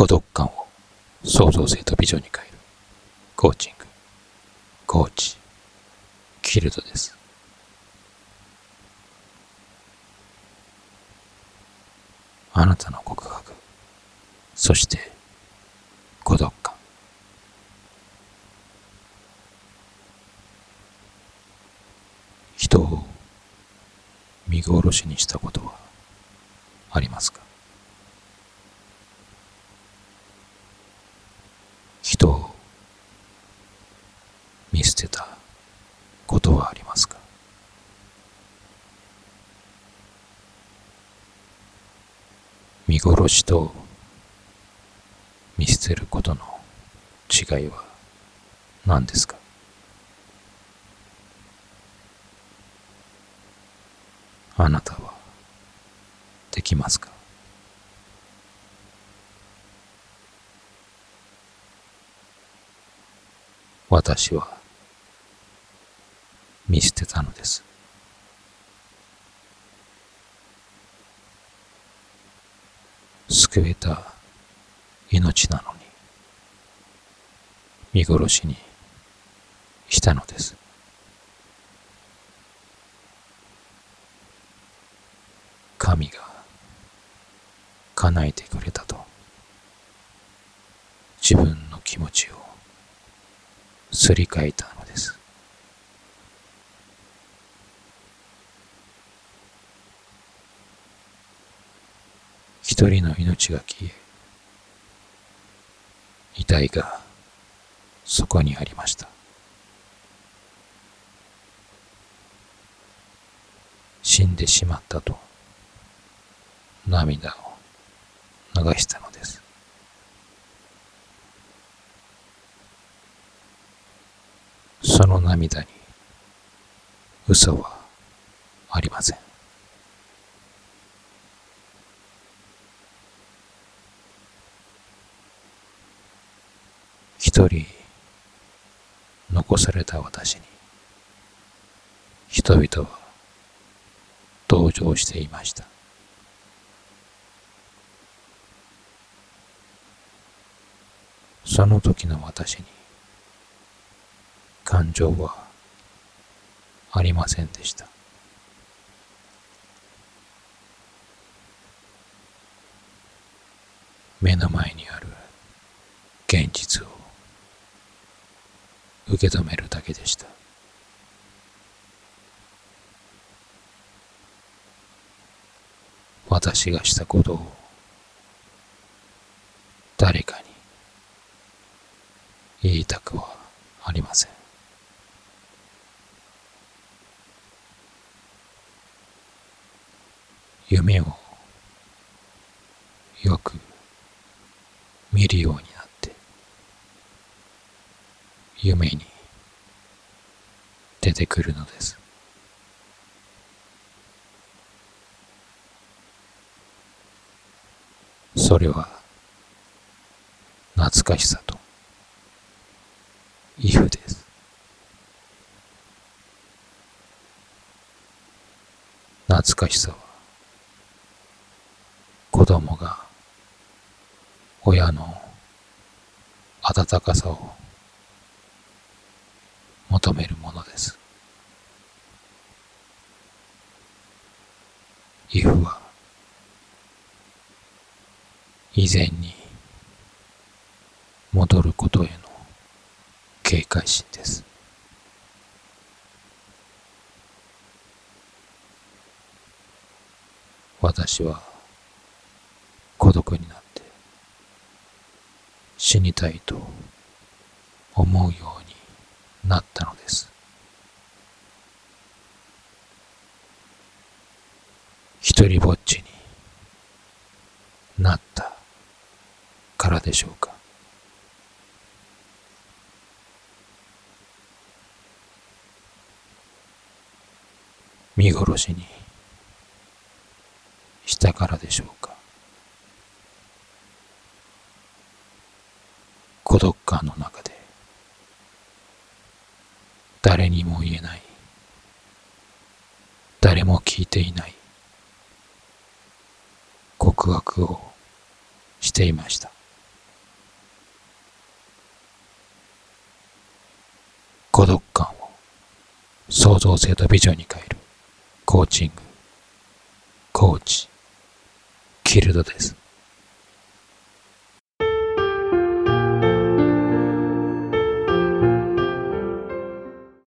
孤独感を創造性とビジョンに変える。コーチング、コーチ、キルドです。あなたの告白、そして孤独感。人を見殺しにしたことはありますか人を見捨てたことはありますか？見殺しと見捨てることの違いは何ですか？あなたはできますか？私は見捨てたのです。救えた命なのに見殺しにしたのです。神が叶えてくれたと自分の気持ちをすり替えたのです。一人の命が消え、遺体がそこにありました。死んでしまったと涙を流したのです。その涙に嘘はありません。一人残された私に人々は同情していました。その時の私に感情はありませんでした。目の前にはある現実を受け止めるだけでした。私がしたことを誰かに言いたくはありません。夢をよく見るように夢に出てくるのです。それは懐かしさとイフです。懐かしさは子供が親の温かさを求めるものです。イフは以前に戻ることへの警戒心です。私は孤独になって死にたいと思うようになったのです。一りぼっちになったからでしょうか。見殺しにしたからでしょうか。孤独感の中で誰にも言えない。誰も聞いていない。告白をしていました。孤独感を創造性とビジョンに変えるコーチング、コーチ、キルドです。